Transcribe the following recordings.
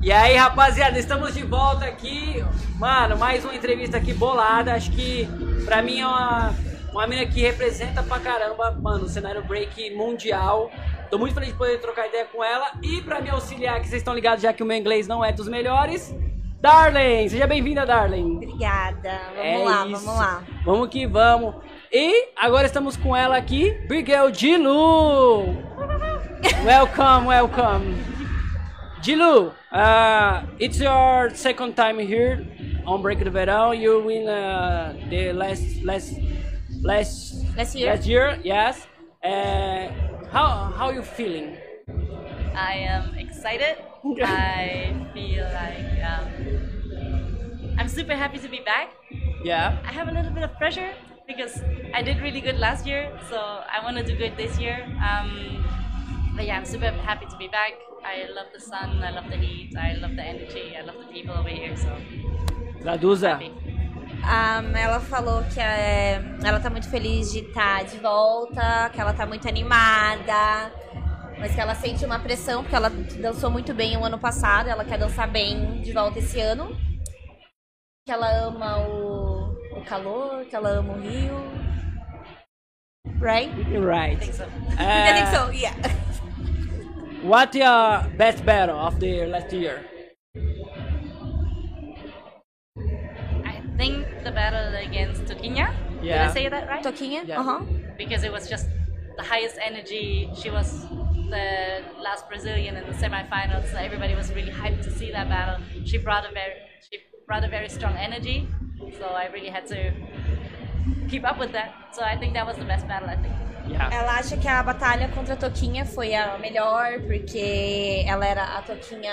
E aí, rapaziada, estamos de volta aqui. Mano, mais uma entrevista aqui bolada. Acho que pra mim é uma, uma mina que representa pra caramba, mano, o cenário break mundial. Tô muito feliz de poder trocar ideia com ela. E pra me auxiliar, que vocês estão ligados já que o meu inglês não é dos melhores, Darlene! Seja bem-vinda, Darlene. Obrigada. Vamos É lá, isso. vamos lá. Vamos que vamos. E agora estamos com ela aqui, Miguel Dilu. welcome, welcome. Dilu, uh, it's your second time here on Break the Verão. You win uh, the last last last Last year. Last year, yes. Uh, how how you feeling? I am excited. I feel like um, I'm super happy to be back. Yeah. I have a little bit of pressure because I did really good last year, so I want to do good this year. Um, but yeah, I'm super happy to be back. I love the sun, I love the heat, I love the energy, I love the people over here. So Traduza. happy. Ah, ela falou que é, ela tá muito feliz de estar de volta, que ela tá muito animada, mas que ela sente uma pressão, porque ela dançou muito bem o ano passado, ela quer dançar bem de volta esse ano. Que ela ama o, o calor, que ela ama o Rio. Right? I Right. think so. I think Uh, so, yeah. What your best battle of the last year? I think the battle against Toquinha. Did I say that right? Toquinha? Yeah. Aham. because it was just the highest energy. She was the last Brazilian in the semifinals, so everybody was really hyped to see that battle. She brought a very she brought a very strong energy, so I really had to keep up with that. So I think that was the best battle. I think. Yeah. Ela acha que a batalha contra a Toquinha foi a melhor, porque ela era a Toquinha.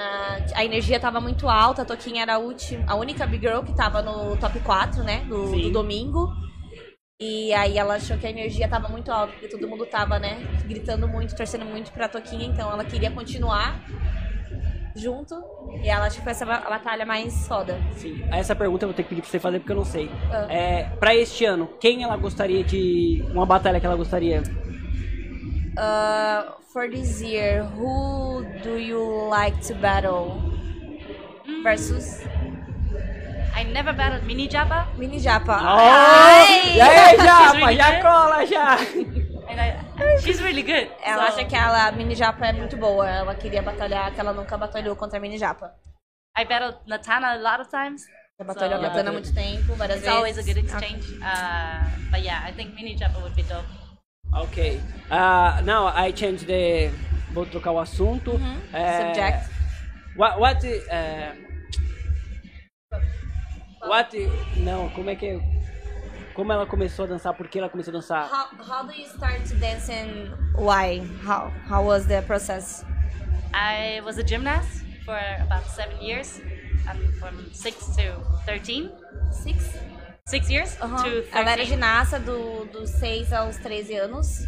A energia tava muito alta, a Toquinha era a, última, a única Big Girl que tava no top 4, né? Do, do domingo. E aí ela achou que a energia tava muito alta, porque todo mundo tava, né? Gritando muito, torcendo muito pra Toquinha, então ela queria continuar junto. E ela acha que foi essa batalha mais foda. Sim, essa pergunta eu vou ter que pedir pra você fazer porque eu não sei. Ah. É, pra este ano, quem ela gostaria de. Uma batalha que ela gostaria? Uh, for this year, who do you like to battle? Versus I never battled Mini Japa, Mini Japa. Oh! E aí, Japa? Já good. cola, já! She's really good. Ela so acha que ela, a Mini Japa é muito boa. Ela queria batalhar, que ela nunca batalhou contra a Mini Japa. I battled Natana a lot of times. Já batalhou So, a Katana há muito tempo, várias It's vezes. always a good exchange. Uh, but yeah, I think Mini Japa would be dope. Ok. Uh, now I change the. Vou trocar o assunto. É, Subject. What. what é, what. Não, como é que. Como ela começou a dançar? Por que ela começou a dançar? How, how do you start to dance and why? How, how was the process? I was a gymnast for about seven years. Um, from six to thirteen. Six? Six years Aham. to Ela era 13. ginasta do, dos 6 aos 13 anos.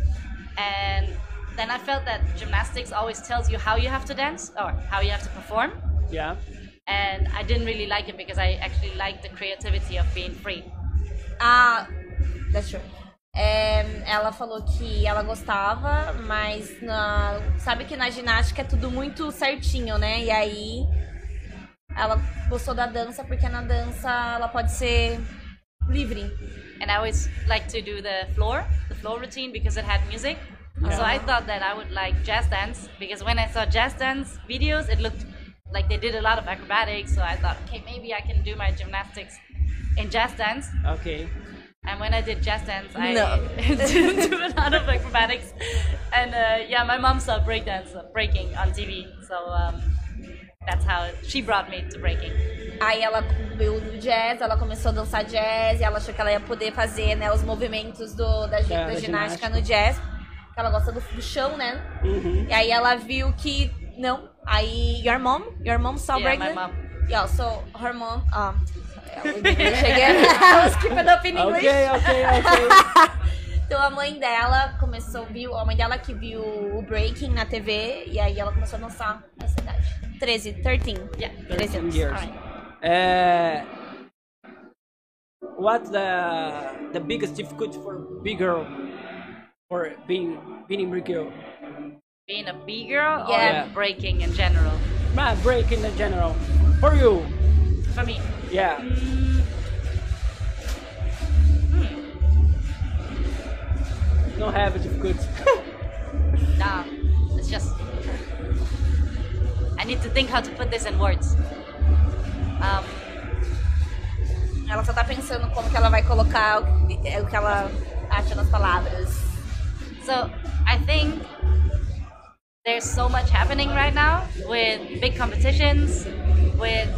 And then I felt that gymnastics always tells you how you have to dance or how you have to perform. Yeah. And I didn't really like it because I actually like the creativity of being free. Ah, that's true. É, ela falou que ela gostava, mas na, sabe que na ginástica é tudo muito certinho, né? E aí ela gostou da dança porque na dança ela pode ser livre. And I always like to do the floor, the floor routine because it had music. So I thought that I would like jazz dance because when I saw jazz dance videos, it looked like they did a lot of acrobatics. So I thought, okay, maybe I can do my gymnastics in jazz dance. Ok. And when I did jazz dance, I No. did do a lot of acrobatics. And uh, yeah, my mom saw breakdance, uh, breaking on TV. So um, that's how she brought me to breaking. Aí ela viu o jazz, ela começou a dançar jazz e ela achou que ela ia poder fazer né, os movimentos do, da, gi- Da- da ginástica ginástica. no jazz. Que ela gosta do, do chão, né? Uhum. E aí ela viu que não. Aí your mom, your mom saw Yeah, my breakdance. Yeah, so her mom. Um, English again. I was keeping up in English. Ok, ok, ok. Então a mãe dela começou, viu, a mãe dela que viu o breaking na TV e aí ela começou a dançar nessa idade. 13, 13. Yeah. 13 anos. years. Uh, what's the the biggest difficulty for big girl for being being big girl? Being a B girl Yeah. or breaking in general? Man, break in general. For you. For me, Yeah. Don't have it difficulties. nah, it's just. I need to think how to put this in words. Um, Ela só tá pensando como que ela vai colocar o que, é o que ela acha nas palavras. So I think there's so much happening right now with big competitions, with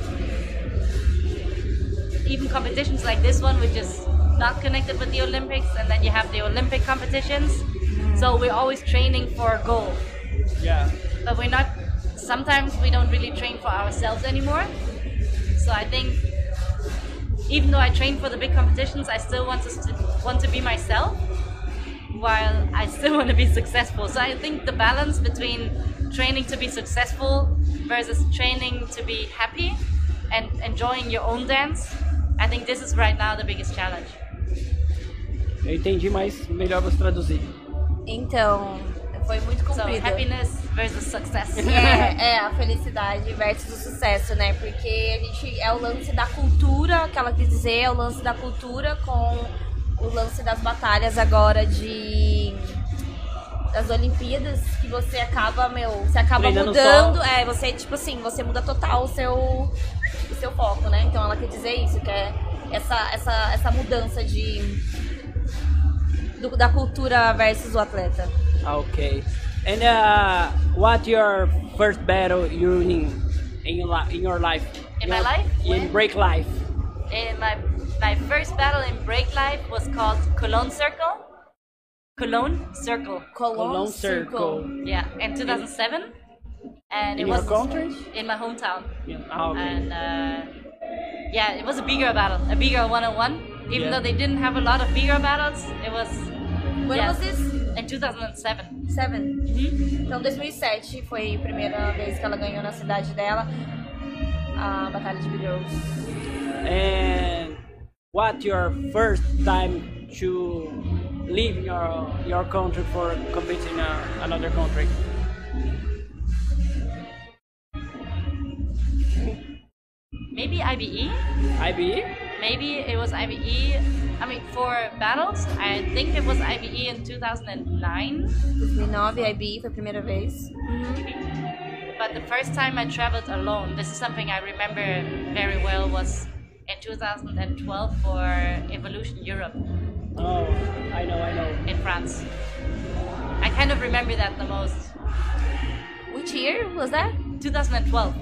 even competitions like this one, which is not connected with the Olympics, and then you have the Olympic competitions. So we're always training for a goal, yeah. but we're not. Sometimes we don't really train for ourselves anymore. So I think even though I train for the big competitions, I still want to st- want to be myself while I still want to be successful. So I think the balance between training to be successful versus training to be happy and enjoying your own dance, I think this is right now the biggest challenge. Eu entendi, mas melhor você traduzir. Então, foi muito So comprido. happiness versus success. É, é, a felicidade versus o sucesso, né? Porque a gente é o lance da cultura, que ela quis dizer, é o lance da cultura com o lance das batalhas agora de das Olimpíadas, que você acaba, meu, você acaba Treinando mudando, só. é, você tipo assim, você muda total o seu o seu foco, né? Então ela quer dizer isso, que é essa essa essa mudança de do- da cultura versus o atleta. Okay. And uh, what your first battle you in in your, li- in your life? In my Your- life? In When? break life. And my my first battle in break life was called Cologne Circle. Cologne Circle. Cologne, Cologne Circle. Yeah, in 2007. And In it was country? in my hometown. Yeah. Ah, okay. And uh, yeah, it was a bigger battle, a bigger one-on-one. Even Yeah. though they didn't have a lot of bigger battles, it was When Yeah. was this? in 2007. Seven. Mhm. Então, 2007 foi a primeira vez que ela ganhou na cidade dela a Batalha de Big And what your first time to leave your your country for competing in uh, another country? Maybe? IBE. IBE? Maybe it was IBE. I mean, for battles, I think it was IBE in 2009. 2009, IB foi a primeira vez. But the first time I traveled alone, this is something I remember very well, was in 2012 for Evolution Europe Oh, I know, I know. in France. I kind of remember that the most. Which year was that? 2012,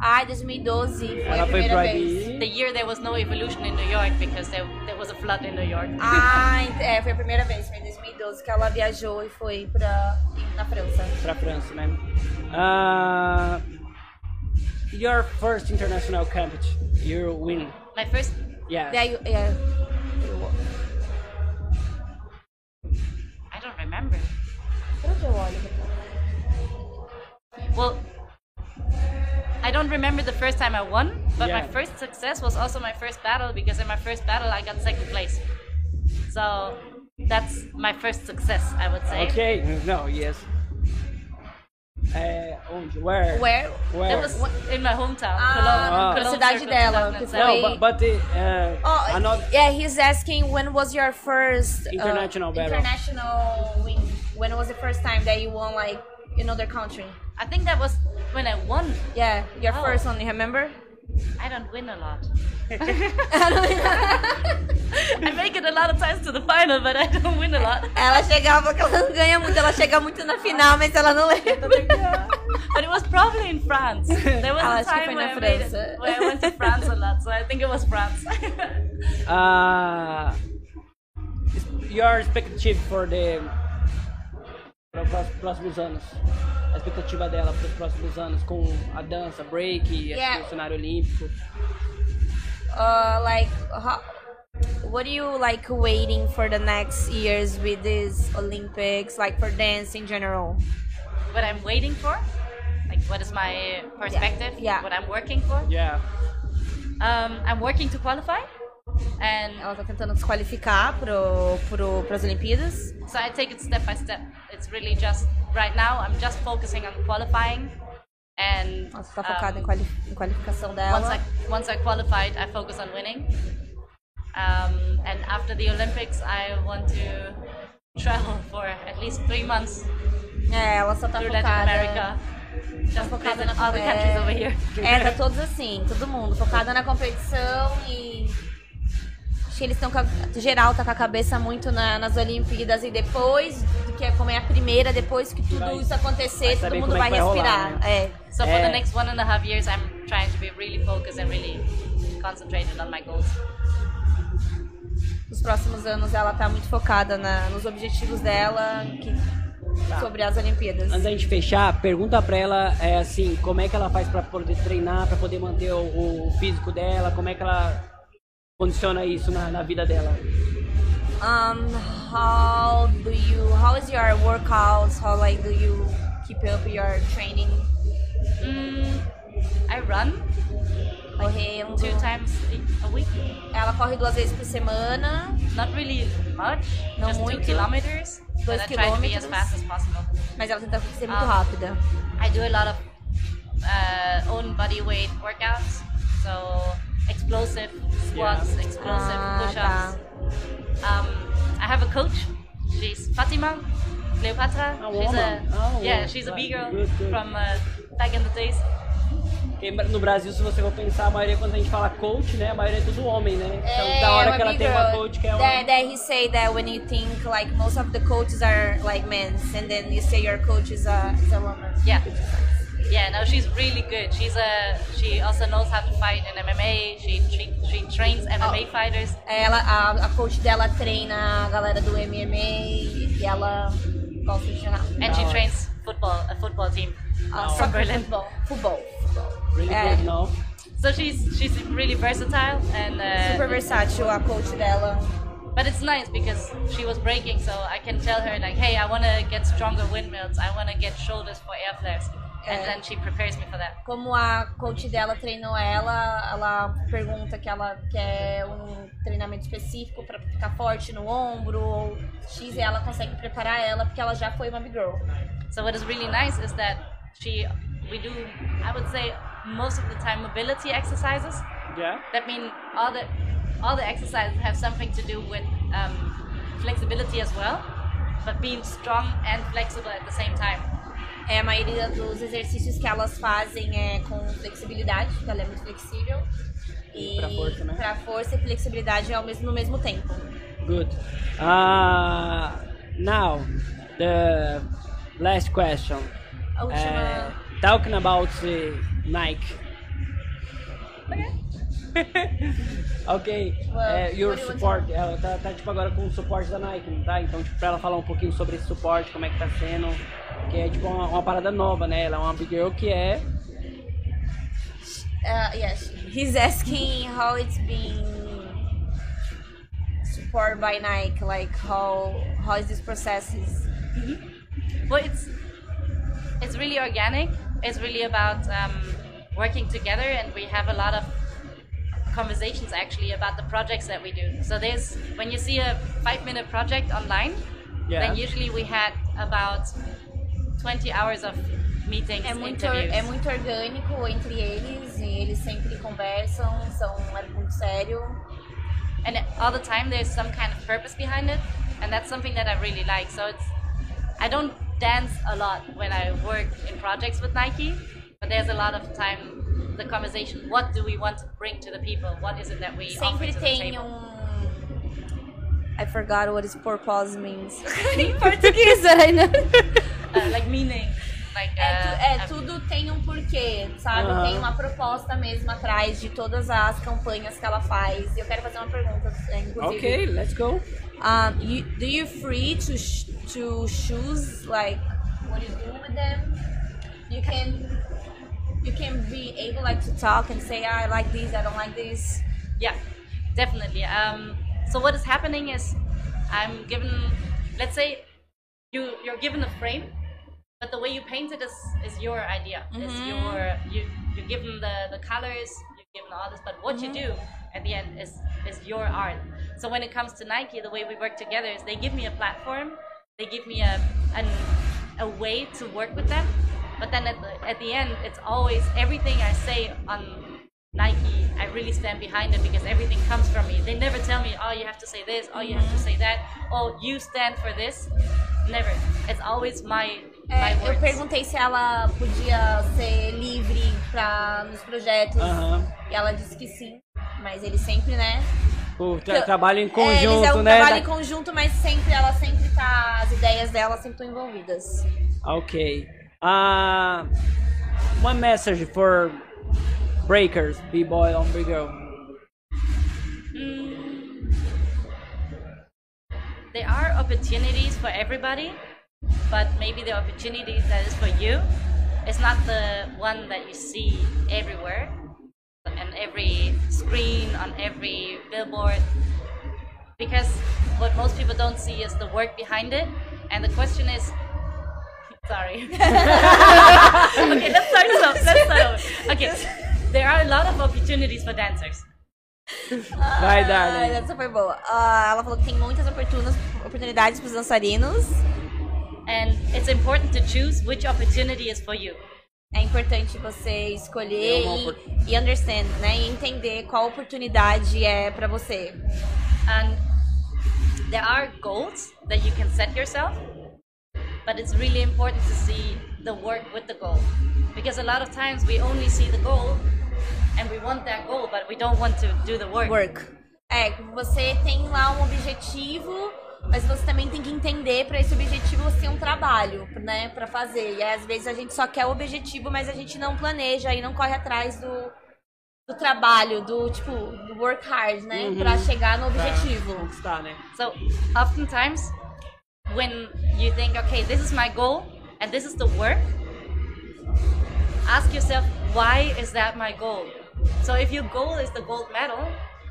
Ai, 2012 foi Ela a foi primeira vez. The year there was no Evolution in New York because there, there was a flood in New York. Ah, ent- é, foi a primeira vez, foi em 2012 que ela viajou e foi pra, na França. Pra França, né? Uh, your first international competition, you win. My first, Yeah. Daí, é, I Well, I don't remember the first time I won, but my first success was also my first battle because in my first battle I got second place. So that's my first success, I would say. Okay. No, yes. É, onde? Where? Where? Where? It was in my hometown, Ah, Cologne. na Cologne cidade dela, No, foi- but, but uh, Oh, another. yeah, he's asking when was your first uh, International battle. International win. When was the first time that you won like another country? I think that was when I won. Yeah, your Oh. first one, you remember? I don't win a lot. I make it a lot of times to the final, but I don't win a lot. ela chegava que ela não ganha muito, ela chega muito na final, mas ela não lembra. But it was probably in France. There was Ah, a time foi where I, made it, França. where I went to France a lot, so I think it was France. Uh, your expectative for the para os próximos anos. A expectativa dela para os próximos anos com a dança, break, Yeah. o cenário olímpico. Uh, like, how, what are you like waiting for the next years with these Olympics, like for dance in general? what I'm waiting for, like what is my perspective, Yeah. what I'm working for. Yeah. Um, I'm working to qualify, and Ela tá tentando se qualificar pro, pro, pras Olimpíadas. so I take it step by step. It's really just right now I'm just focusing on qualifying And Ela tá focada em, um, quali em qualificação dela. once I once I qualified, I focus on winning. Um, and after the Olympics, I want to travel for at least three months É, ela só tá through Latin focada. America. Just focada na all the countries over é, here. é, tá todos assim, todo mundo, focada na competição e. Que eles estão geral tá com a cabeça muito na- nas Olimpíadas e depois, que é como é a primeira, depois que tudo Vai- isso acontecer, todo mundo é vai vai respirar. rolar, né? É. So for Eh. the next one and a half years, I'm trying to be really focused and really concentrated on my goals. Nos próximos anos ela tá muito focada na- nos objetivos dela que- Tá. sobre as Olimpíadas. Antes da gente fechar, pergunta pra ela é assim, como é que ela faz pra poder treinar, pra poder manter o, o físico dela, como é que ela condiciona isso na, na vida dela? Um, how do you? How is your workouts? How like do you keep up your training? Mm, I run Correndo. two times a week. Ela corre duas vezes por semana. Not really much, Não just two muito. kilometers. Dois But I try to be as quilômetros. fast as possible. Mas ela tenta ser muito Ah. rápida. I do a lot of uh, own body weight workouts, so explosive squats, Yeah. explosive Ah, push-ups. Um, I have a coach. She's Fatima Cleopatra. A she's woman. a Oh, yeah, she's a right. B girl Good, good. from uh, back in the days. No Brasil, se você for pensar, a maioria, quando a gente fala coach, né, a maioria é tudo homem, né? Então, É, da hora uma que ela big tem uma coach que é uma... That, that he say that when you think like most of the coaches are like men, and then you say your coach is a, is a woman. Yeah. Yeah, no, she's really good. She's a she also knows how to fight in MMA. She she, she trains MMA fighters. Ela, a, a coach dela treina a galera do MMA e ela gosta de treinar. And she trains football, a football team Ah, from soccer, Berlin. Football. Futebol. Really É. good, não? So she's she's really versatile and uh, Super versátil a coach dela. But it's nice because she was breaking, so I can tell her like, hey, I want to get stronger windmills. I want to get shoulders for air flares, and then she prepares me for that. Como a coach dela treinou ela, ela pergunta que ela quer um treinamento específico pra ficar forte no ombro ou X e ela consegue preparar ela porque ela já foi uma big girl. So what is really nice is that she we do I would say most of the time mobility exercises. Yeah? That mean all the all the exercises have something to do with um, flexibility as well, but being strong and flexible at the same time. É, a maioria dos exercícios que elas fazem é com flexibilidade, porque ela é muito flexível. E Pra força, né? pra força e flexibilidade ao mesmo, no mesmo tempo. Good. Uh, now, the last question. A última. Uh, talking about uh, Nike. ok, Well, é, your support, ela tá, tá, tipo agora com o suporte da Nike, não tá? Então, tipo, pra ela falar um pouquinho sobre esse suporte, como é que tá sendo, que é tipo uma, uma parada nova, né? Ela é uma big girl que é Uh, yes, he's asking how it's been supported by Nike, like how how is this process is Well, it's it's really organic. It's really about um, working together, and we have a lot of conversations actually about the projects that we do. So there's when you see a five-minute project online, Yeah. then usually we had about 20 hours of meetings, é muito interviews. é muito orgânico entre eles e eles sempre conversam, são é muito sério. and all the time there's some kind of purpose behind it and that's something that i really like so it's i don't dance a lot when i work in projects with nike but there's a lot of time the conversation what do we want to bring to the people what is it that we offer to the table um I forgot what is purpose means. português, né? uh, like meaning like É, tu- uh, é, um, tudo tem um porquê, sabe? Aham. Tem uma proposta mesmo atrás de todas as campanhas que ela faz. Eu quero fazer uma pergunta, é, inclusive. Ok, let's go. Um, you, do you free to sh to choose like what you do with them? You can you can be able like to talk and say "Ah, I like this, I don't like this. Yeah, definitely. Um, so what is happening is I'm given, let's say, you you're given a frame, but the way you paint it is is your idea. It's mm-hmm. your you you give them the the colors, you give them all this, but what you mm-hmm. do at the end is is your art. So when it comes to Nike, the way we work together is they give me a platform, they give me a an, a way to work with them, But then at the, at the end, it's always everything I say on Nike, I really stand behind it because everything comes from me. They never tell me, oh, you have to say this, oh, you have to mm-hmm. say that, oh, you stand for this. Never. It's always my É, eu perguntei se ela podia ser livre pra, nos projetos. E ela disse que sim. Mas eles sempre, né? O tra trabalho em é, conjunto, eles é um né? trabalho em conjunto, mas sempre ela sempre tá. As ideias dela sempre estão envolvidas. Okay. Uh, one message for breakers, b-boy on big girl. there are opportunities for everybody, but maybe the opportunity that is for you is not the one that you see everywhere, and every screen, on every billboard. Because what most people don't see is the work behind it, and the question is. Sorry. okay, let's start slow. Let's start over. Okay, there are a lot of opportunities for dancers. Vai, Ah, Darling. essa foi boa. Ah, ela falou que tem muitas oportunas, oportunidades pros dançarinos. And it's important to choose which opportunity is for you. É importante você escolher É e, e understand, né? E entender qual oportunidade é pra você. And there are goals that you can set yourself, but it's really important to see the work with the goal. Because a lot of times we only see the goal and we want that goal, but we don't want to do the work. Work. É, você tem lá um objetivo, mas você também tem que entender pra esse objetivo você ter um trabalho, né, Pra fazer. E às vezes a gente só quer o objetivo, mas a gente não planeja e não corre atrás do, do trabalho, do tipo, do work hard, né, Pra chegar no objetivo. Conquistar, né? So oftentimes, when you think, okay, this is my goal and this is the work, ask yourself, why is that my goal? So if your goal is the gold medal,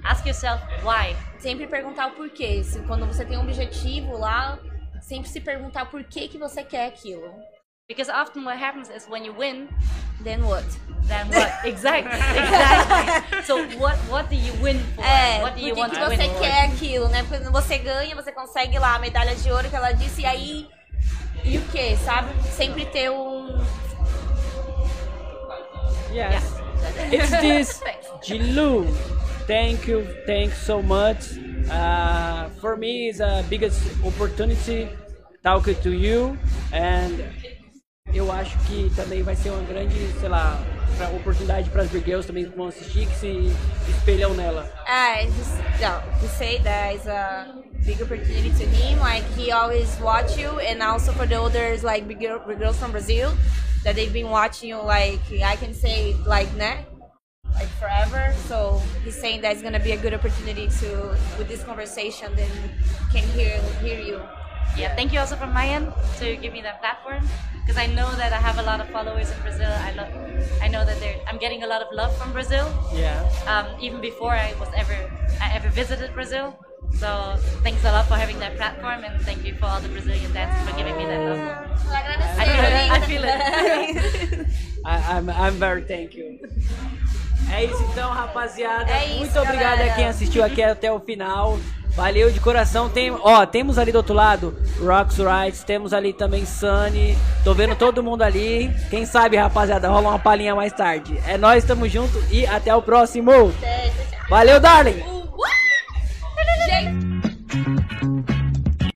ask yourself why. Sempre perguntar o porquê. Se, quando você tem um objetivo lá, sempre se perguntar por que que você quer aquilo. Because often what happens is when you win, Then what? then what? exactly, exactly. So what what do you win for? É, what do que, you want que to você win for? quer aquilo, né? Porque quando você ganha, você consegue lá a medalha de ouro que ela disse, e aí. E o que, sabe? Sempre ter um. Yes. It's this. Jilu. Thank you, thanks so much. Uh, for me, it's a biggest opportunity talking to you and eu acho que também vai ser uma grande, sei lá, pra- oportunidade para as big girls também vão assistir que se espelham nela. É, just, no, to say that is a big opportunity to him. Like he always watch you, and also for the others, like big, big girls from Brazil, that they've been watching you. Like I can say, like né, like forever. So he's saying that it's gonna be a good opportunity to, with this conversation, then can hear hear you. Yeah, thank you also from my end to give me that platform because I know that I have a lot of followers in Brazil. I love, I know that they're, I'm getting a lot of love from Brazil. Yeah. Um, even before I was ever I ever visited Brazil. So thanks a lot for having that platform and thank you for all the Brazilian dancers for giving me that love. I feel it. I feel it. I, I'm, I'm very thank you. É isso então, rapaziada. É isso, Muito obrigado galera. a quem assistiu aqui até o final. Valeu de coração. Tem, ó, temos ali do outro lado Rocks Rights, temos ali também Sunny. Tô vendo todo mundo ali. Quem sabe, rapaziada, rola uma palhinha mais tarde. É nós, tamo junto e até o próximo. Valeu, darling.